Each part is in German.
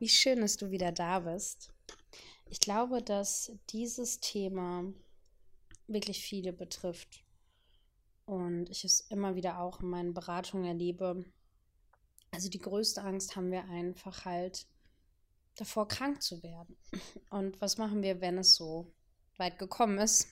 Wie schön, dass du wieder da bist. Ich glaube, dass dieses Thema wirklich viele betrifft. Und ich es immer wieder auch in meinen Beratungen erlebe. Also die größte Angst haben wir einfach halt davor, krank zu werden. Und was machen wir, wenn es so weit gekommen ist?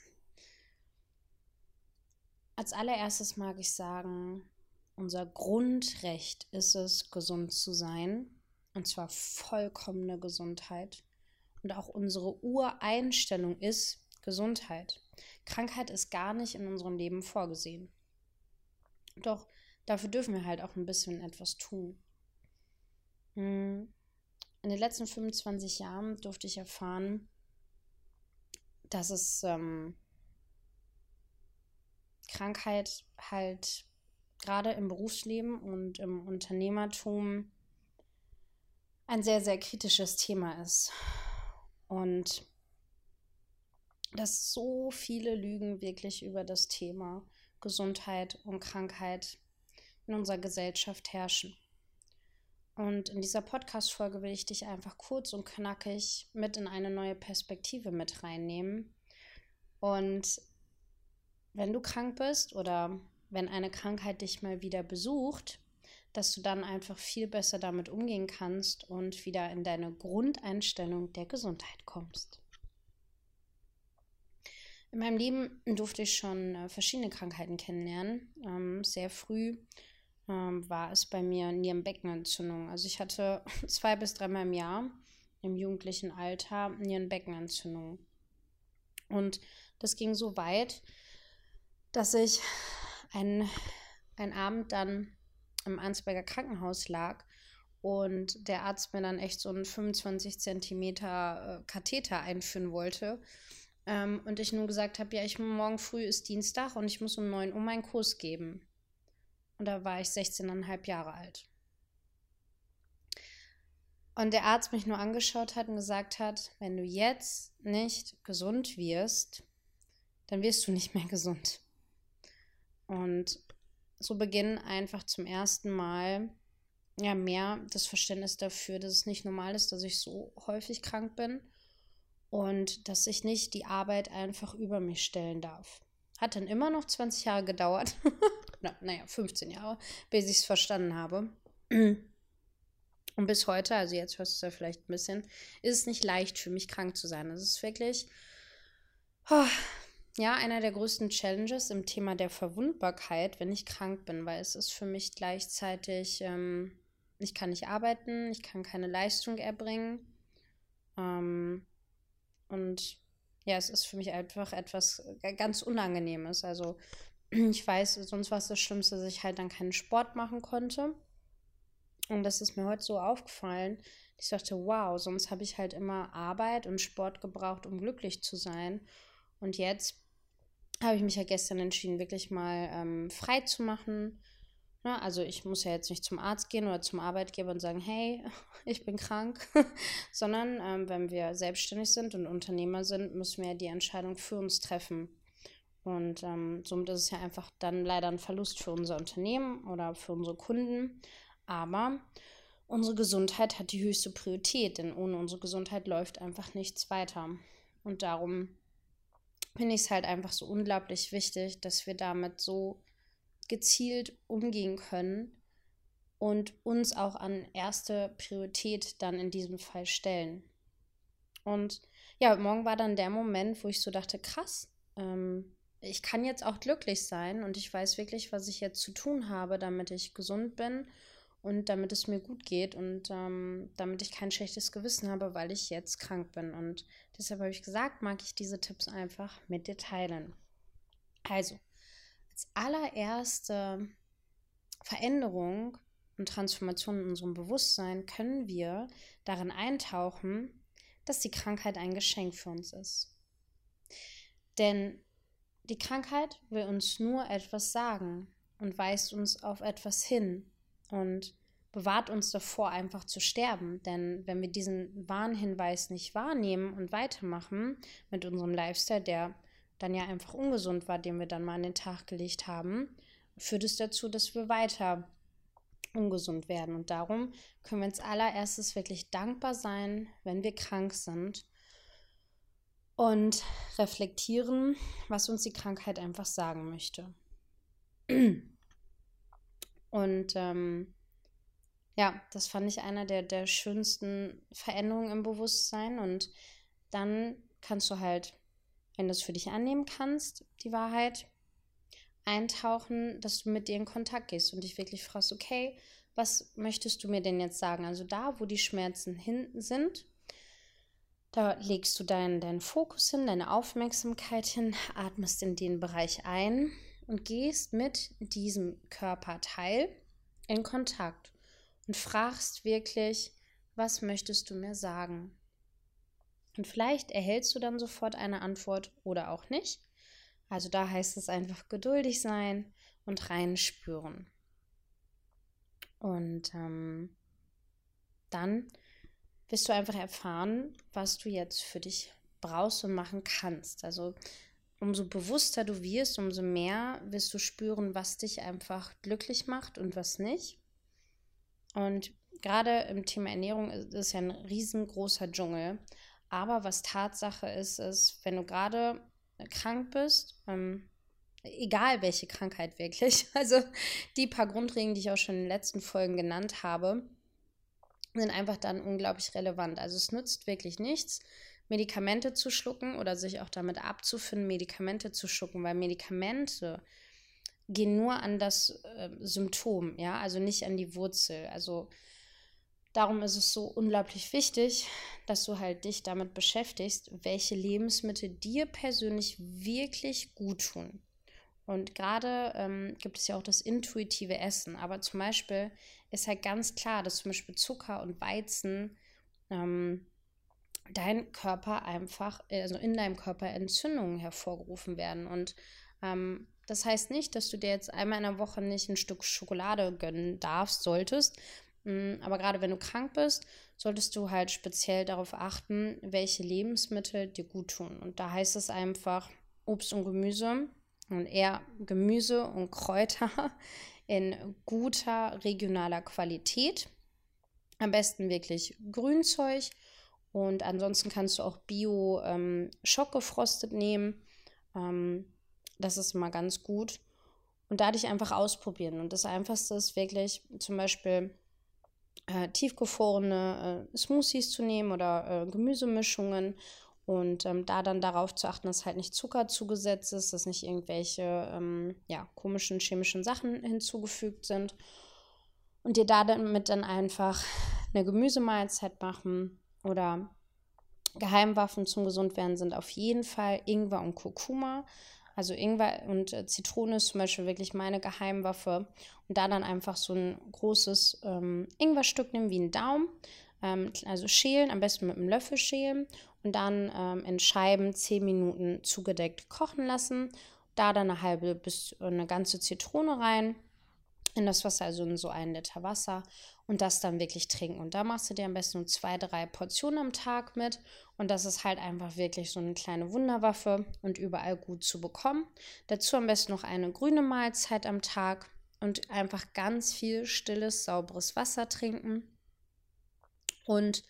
Als allererstes mag ich sagen, unser Grundrecht ist es, gesund zu sein und zwar vollkommene Gesundheit. Und auch unsere Ureinstellung ist Gesundheit. Krankheit ist gar nicht in unserem Leben vorgesehen. Doch dafür dürfen wir halt auch ein bisschen etwas tun. Hm. In den letzten 25 Jahren durfte ich erfahren, dass es ähm, Krankheit halt gerade im Berufsleben und im Unternehmertum ein sehr, sehr kritisches Thema ist. Und dass so viele Lügen wirklich über das Thema Gesundheit und Krankheit in unserer Gesellschaft herrschen. Und in dieser Podcast-Folge will ich dich einfach kurz und knackig mit in eine neue Perspektive mit reinnehmen. Und wenn du krank bist oder wenn eine Krankheit dich mal wieder besucht, dass du dann einfach viel besser damit umgehen kannst und wieder in deine Grundeinstellung der Gesundheit kommst. In meinem Leben durfte ich schon äh, verschiedene Krankheiten kennenlernen. Ähm, sehr früh ähm, war es bei mir Nierenbeckenentzündung. Also ich hatte zwei bis dreimal im Jahr im jugendlichen Alter Nierenbeckenentzündung. Und das ging so weit, dass ich einen, einen Abend dann im Arnsberger Krankenhaus lag und der Arzt mir dann echt so einen 25 Zentimeter äh, Katheter einführen wollte. Ähm, und ich nun gesagt habe, ja, ich morgen früh ist Dienstag und ich muss um 9 Uhr meinen Kurs geben. Und da war ich 16,5 Jahre alt. Und der Arzt mich nur angeschaut hat und gesagt hat, wenn du jetzt nicht gesund wirst, dann wirst du nicht mehr gesund. Und so beginnen einfach zum ersten Mal ja mehr das Verständnis dafür, dass es nicht normal ist, dass ich so häufig krank bin und dass ich nicht die Arbeit einfach über mich stellen darf. Hat dann immer noch 20 Jahre gedauert. Na, naja, 15 Jahre, bis ich es verstanden habe. Und bis heute, also jetzt hörst du es ja vielleicht ein bisschen, ist es nicht leicht für mich krank zu sein. Es ist wirklich, oh, ja, einer der größten Challenges im Thema der Verwundbarkeit, wenn ich krank bin, weil es ist für mich gleichzeitig, ähm, ich kann nicht arbeiten, ich kann keine Leistung erbringen. Ähm, und ja, es ist für mich einfach etwas ganz Unangenehmes. Also ich weiß, sonst war es das Schlimmste, dass ich halt dann keinen Sport machen konnte. Und das ist mir heute so aufgefallen. Ich dachte, wow, sonst habe ich halt immer Arbeit und Sport gebraucht, um glücklich zu sein. Und jetzt habe ich mich ja gestern entschieden, wirklich mal ähm, frei zu machen. Ja, ne, also ich muss ja jetzt nicht zum Arzt gehen oder zum Arbeitgeber und sagen, hey, ich bin krank, sondern ähm, wenn wir selbstständig sind und Unternehmer sind, müssen wir ja die Entscheidung für uns treffen. Und ähm, somit ist es ja einfach dann leider ein Verlust für unser Unternehmen oder für unsere Kunden. Aber unsere Gesundheit hat die höchste Priorität, denn ohne unsere Gesundheit läuft einfach nichts weiter. Und darum finde ich es halt einfach so unglaublich wichtig, dass wir damit so gezielt umgehen können und uns auch an erste Priorität dann in diesem Fall stellen. Und ja, morgen war dann der Moment, wo ich so dachte, krass, ähm, ich kann jetzt auch glücklich sein und ich weiß wirklich, was ich jetzt zu tun habe, damit ich gesund bin und damit es mir gut geht und ähm, damit ich kein schlechtes Gewissen habe, weil ich jetzt krank bin. Und deshalb habe ich gesagt, mag ich diese Tipps einfach mit dir teilen. Also, als allererste Veränderung und Transformation in unserem Bewusstsein können wir darin eintauchen, dass die Krankheit ein Geschenk für uns ist. Denn die Krankheit will uns nur etwas sagen und weist uns auf etwas hin und bewahrt uns davor, einfach zu sterben. Denn wenn wir diesen Warnhinweis nicht wahrnehmen und weitermachen mit unserem Lifestyle, der dann ja einfach ungesund war, den wir dann mal an den Tag gelegt haben, führt es dazu, dass wir weiter ungesund werden. Und darum können wir als allererstes wirklich dankbar sein, wenn wir krank sind und reflektieren, was uns die Krankheit einfach sagen möchte. Und ähm, ja, das fand ich einer der, der schönsten Veränderungen im Bewusstsein. Und dann kannst du halt, wenn du es für dich annehmen kannst, die Wahrheit, eintauchen, dass du mit dir in Kontakt gehst und dich wirklich fragst, okay, was möchtest du mir denn jetzt sagen? Also da, wo die Schmerzen hinten sind, da legst du deinen, deinen Fokus hin, deine Aufmerksamkeit hin, atmest in den Bereich ein und gehst mit diesem Körperteil in Kontakt und fragst wirklich, was möchtest du mir sagen? Und vielleicht erhältst du dann sofort eine Antwort oder auch nicht. Also da heißt es einfach geduldig sein und reinspüren. Und ähm, dann wirst du einfach erfahren, was du jetzt für dich brauchst und machen kannst. Also umso bewusster du wirst, umso mehr wirst du spüren, was dich einfach glücklich macht und was nicht. Und gerade im Thema Ernährung ist es ja ein riesengroßer Dschungel. Aber was Tatsache ist, ist, wenn du gerade krank bist, ähm, egal welche Krankheit wirklich, also die paar Grundregeln, die ich auch schon in den letzten Folgen genannt habe, sind einfach dann unglaublich relevant. Also es nützt wirklich nichts, Medikamente zu schlucken oder sich auch damit abzufinden, Medikamente zu schlucken, weil Medikamente gehen nur an das äh, Symptom, ja, also nicht an die Wurzel. Also darum ist es so unglaublich wichtig, dass du halt dich damit beschäftigst, welche Lebensmittel dir persönlich wirklich gut tun. Und gerade ähm, gibt es ja auch das intuitive Essen. Aber zum Beispiel ist halt ganz klar, dass zum Beispiel Zucker und Weizen ähm, dein Körper einfach, also in deinem Körper Entzündungen hervorgerufen werden. Und ähm, das heißt nicht, dass du dir jetzt einmal in der Woche nicht ein Stück Schokolade gönnen darfst, solltest. Mm, aber gerade wenn du krank bist, solltest du halt speziell darauf achten, welche Lebensmittel dir gut tun. Und da heißt es einfach Obst und Gemüse und eher Gemüse und Kräuter in guter regionaler Qualität. Am besten wirklich Grünzeug. Und ansonsten kannst du auch Bio ähm, schockgefrostet nehmen. Ähm, das ist mal ganz gut. Und dadurch einfach ausprobieren. Und das Einfachste ist wirklich zum Beispiel äh, tiefgefrorene äh, Smoothies zu nehmen oder äh, Gemüsemischungen und ähm, da dann darauf zu achten, dass halt nicht Zucker zugesetzt ist, dass nicht irgendwelche ähm, ja, komischen chemischen Sachen hinzugefügt sind. Und dir da damit dann einfach eine Gemüsemahlzeit machen oder Geheimwaffen zum Gesundwerden sind auf jeden Fall Ingwer und Kurkuma. Also Ingwer und äh, Zitrone ist zum Beispiel wirklich meine Geheimwaffe. Und da dann einfach so ein großes ähm, Ingwerstück nehmen wie ein Daumen. Ähm, also schälen, am besten mit einem Löffel schälen. Und dann ähm, in Scheiben 10 Minuten zugedeckt kochen lassen. Da dann eine halbe bis eine ganze Zitrone rein in das Wasser, also in so einen Liter Wasser und das dann wirklich trinken. Und da machst du dir am besten zwei, drei Portionen am Tag mit und das ist halt einfach wirklich so eine kleine Wunderwaffe und überall gut zu bekommen. Dazu am besten noch eine grüne Mahlzeit am Tag und einfach ganz viel stilles, sauberes Wasser trinken. Und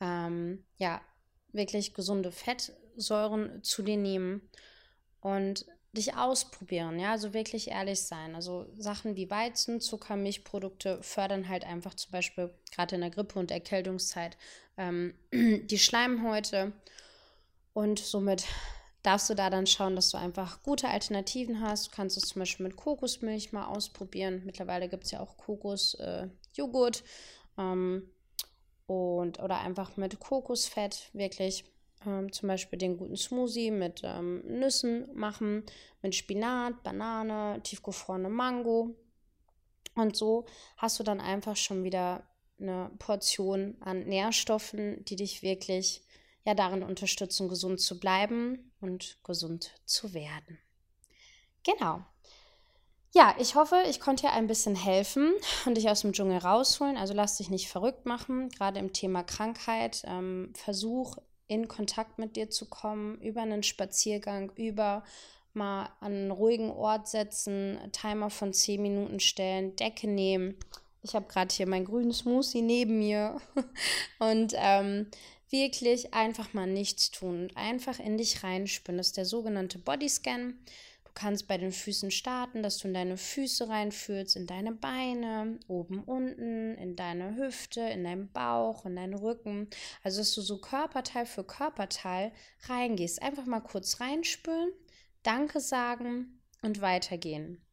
ähm, ja, wirklich gesunde Fettsäuren zu dir nehmen und dich ausprobieren, ja, also wirklich ehrlich sein. Also Sachen wie Weizen, Zucker, Milchprodukte fördern halt einfach zum Beispiel gerade in der Grippe- und Erkältungszeit ähm, die Schleimhäute und somit darfst du da dann schauen, dass du einfach gute Alternativen hast. Du kannst es zum Beispiel mit Kokosmilch mal ausprobieren. Mittlerweile gibt es ja auch Kokosjoghurt äh, ähm, und oder einfach mit Kokosfett wirklich ähm, zum Beispiel den guten Smoothie mit ähm, Nüssen machen, mit Spinat, Banane, tiefgefrorene Mango. Und so hast du dann einfach schon wieder eine Portion an Nährstoffen, die dich wirklich ja darin unterstützen, gesund zu bleiben und gesund zu werden. Genau. Ja, ich hoffe, ich konnte dir ein bisschen helfen und dich aus dem Dschungel rausholen. Also lass dich nicht verrückt machen, gerade im Thema Krankheit. Ähm, versuch in Kontakt mit dir zu kommen, über einen Spaziergang, über mal an einen ruhigen Ort setzen, Timer von 10 Minuten stellen, Decke nehmen. Ich habe gerade hier mein grünes Smoothie neben mir und ähm, wirklich einfach mal nichts tun und einfach in dich reinspüren. Das ist der sogenannte Bodyscan. Kannst bei den Füßen starten, dass du in deine Füße reinfühlst, in deine Beine, oben, unten, in deine Hüfte, in deinen Bauch, in deinen Rücken. Also, dass du so Körperteil für Körperteil reingehst. Einfach mal kurz reinspüren, Danke sagen und weitergehen.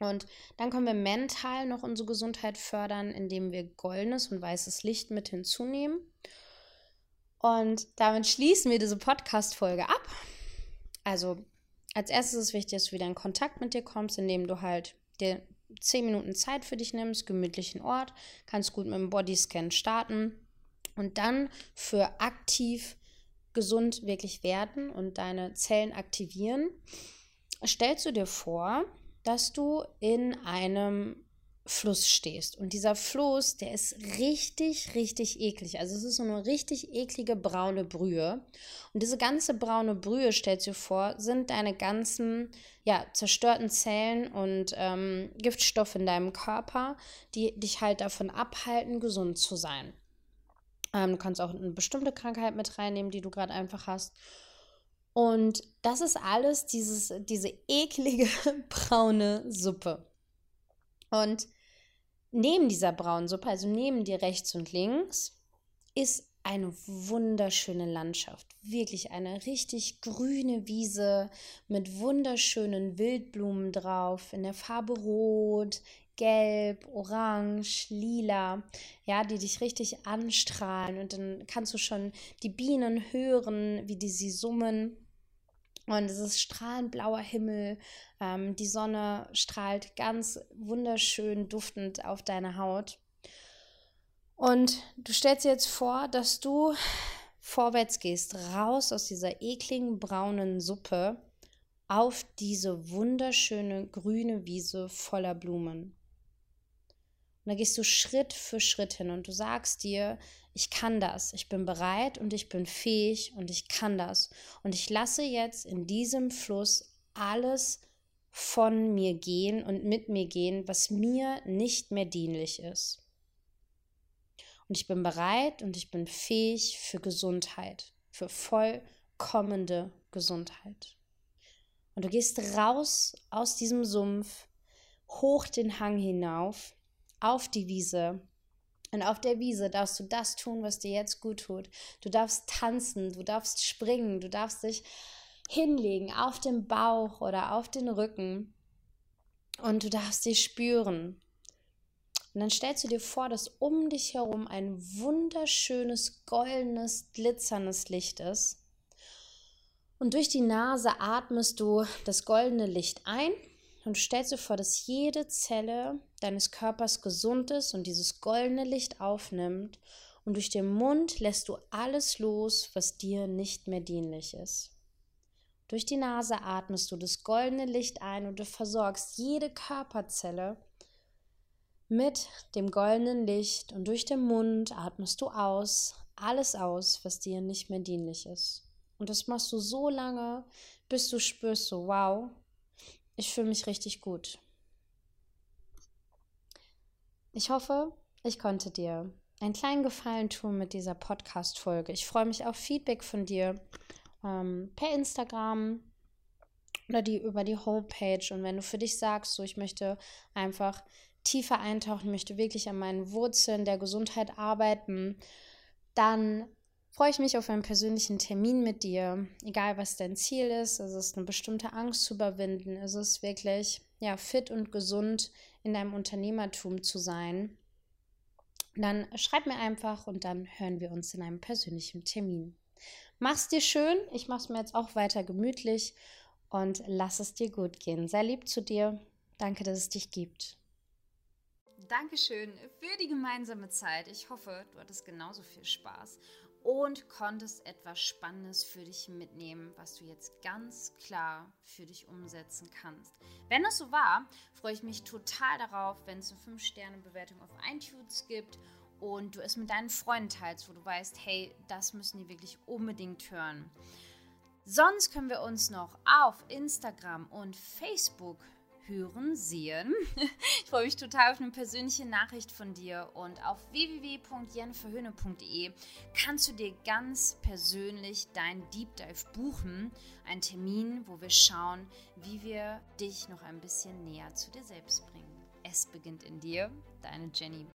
Und dann können wir mental noch unsere Gesundheit fördern, indem wir goldenes und weißes Licht mit hinzunehmen. Und damit schließen wir diese Podcast-Folge ab. Also, als erstes ist wichtig, dass du wieder in Kontakt mit dir kommst, indem du halt dir zehn Minuten Zeit für dich nimmst, gemütlichen Ort, kannst gut mit dem Bodyscan starten und dann für aktiv gesund wirklich werden und deine Zellen aktivieren, stellst du dir vor, dass du in einem Fluss stehst. Und dieser Fluss, der ist richtig, richtig eklig. Also es ist so eine richtig eklige braune Brühe. Und diese ganze braune Brühe, stellst du vor, sind deine ganzen ja, zerstörten Zellen und ähm, Giftstoffe in deinem Körper, die dich halt davon abhalten, gesund zu sein. Ähm, du kannst auch eine bestimmte Krankheit mit reinnehmen, die du gerade einfach hast. Und das ist alles dieses, diese eklige braune Suppe. Und neben dieser braunen Suppe, also neben dir rechts und links, ist eine wunderschöne Landschaft. Wirklich eine richtig grüne Wiese mit wunderschönen Wildblumen drauf, in der Farbe Rot, Gelb, Orange, Lila, ja, die dich richtig anstrahlen. Und dann kannst du schon die Bienen hören, wie die sie summen. Und es ist strahlend blauer Himmel. Ähm, die Sonne strahlt ganz wunderschön duftend auf deine Haut. Und du stellst dir jetzt vor, dass du vorwärts gehst, raus aus dieser ekligen braunen Suppe auf diese wunderschöne grüne Wiese voller Blumen. Und da gehst du Schritt für Schritt hin und du sagst dir, ich kann das, ich bin bereit und ich bin fähig und ich kann das. Und ich lasse jetzt in diesem Fluss alles von mir gehen und mit mir gehen, was mir nicht mehr dienlich ist. Und ich bin bereit und ich bin fähig für Gesundheit, für vollkommende Gesundheit. Und du gehst raus aus diesem Sumpf, hoch den Hang hinauf auf die Wiese. Und auf der Wiese darfst du das tun, was dir jetzt gut tut. Du darfst tanzen, du darfst springen, du darfst dich hinlegen auf den Bauch oder auf den Rücken und du darfst dich spüren. Und dann stellst du dir vor, dass um dich herum ein wunderschönes, goldenes, glitzerndes Licht ist. Und durch die Nase atmest du das goldene Licht ein und stellst dir vor, dass jede Zelle deines Körpers gesund ist und dieses goldene Licht aufnimmt und durch den Mund lässt du alles los, was dir nicht mehr dienlich ist. Durch die Nase atmest du das goldene Licht ein und du versorgst jede Körperzelle mit dem goldenen Licht und durch den Mund atmest du aus, alles aus, was dir nicht mehr dienlich ist. Und das machst du so lange, bis du spürst, so wow, ich fühle mich richtig gut. Ich hoffe, ich konnte dir einen kleinen Gefallen tun mit dieser Podcast-Folge. Ich freue mich auf Feedback von dir ähm, per Instagram oder die über die Homepage. Und wenn du für dich sagst, so ich möchte einfach tiefer eintauchen, möchte wirklich an meinen Wurzeln der Gesundheit arbeiten, dann freue ich mich auf einen persönlichen Termin mit dir, egal was dein Ziel ist. Es ist eine bestimmte Angst zu überwinden. Es ist wirklich ja, fit und gesund in deinem Unternehmertum zu sein. Dann schreib mir einfach und dann hören wir uns in einem persönlichen Termin. Mach's dir schön. Ich mach's mir jetzt auch weiter gemütlich und lass es dir gut gehen. Sei lieb zu dir. Danke, dass es dich gibt. Dankeschön für die gemeinsame Zeit. Ich hoffe, du hattest genauso viel Spaß und konntest etwas Spannendes für dich mitnehmen, was du jetzt ganz klar für dich umsetzen kannst. Wenn das so war, freue ich mich total darauf, wenn es eine 5-Sterne-Bewertung auf iTunes gibt und du es mit deinen Freunden teilst, wo du weißt, hey, das müssen die wirklich unbedingt hören. Sonst können wir uns noch auf Instagram und Facebook hören, sehen. Ich freue mich total auf eine persönliche Nachricht von dir und auf www.jenniferhöhne.de kannst du dir ganz persönlich dein Deep Dive buchen. Ein Termin, wo wir schauen, wie wir dich noch ein bisschen näher zu dir selbst bringen. Es beginnt in dir, deine Jenny.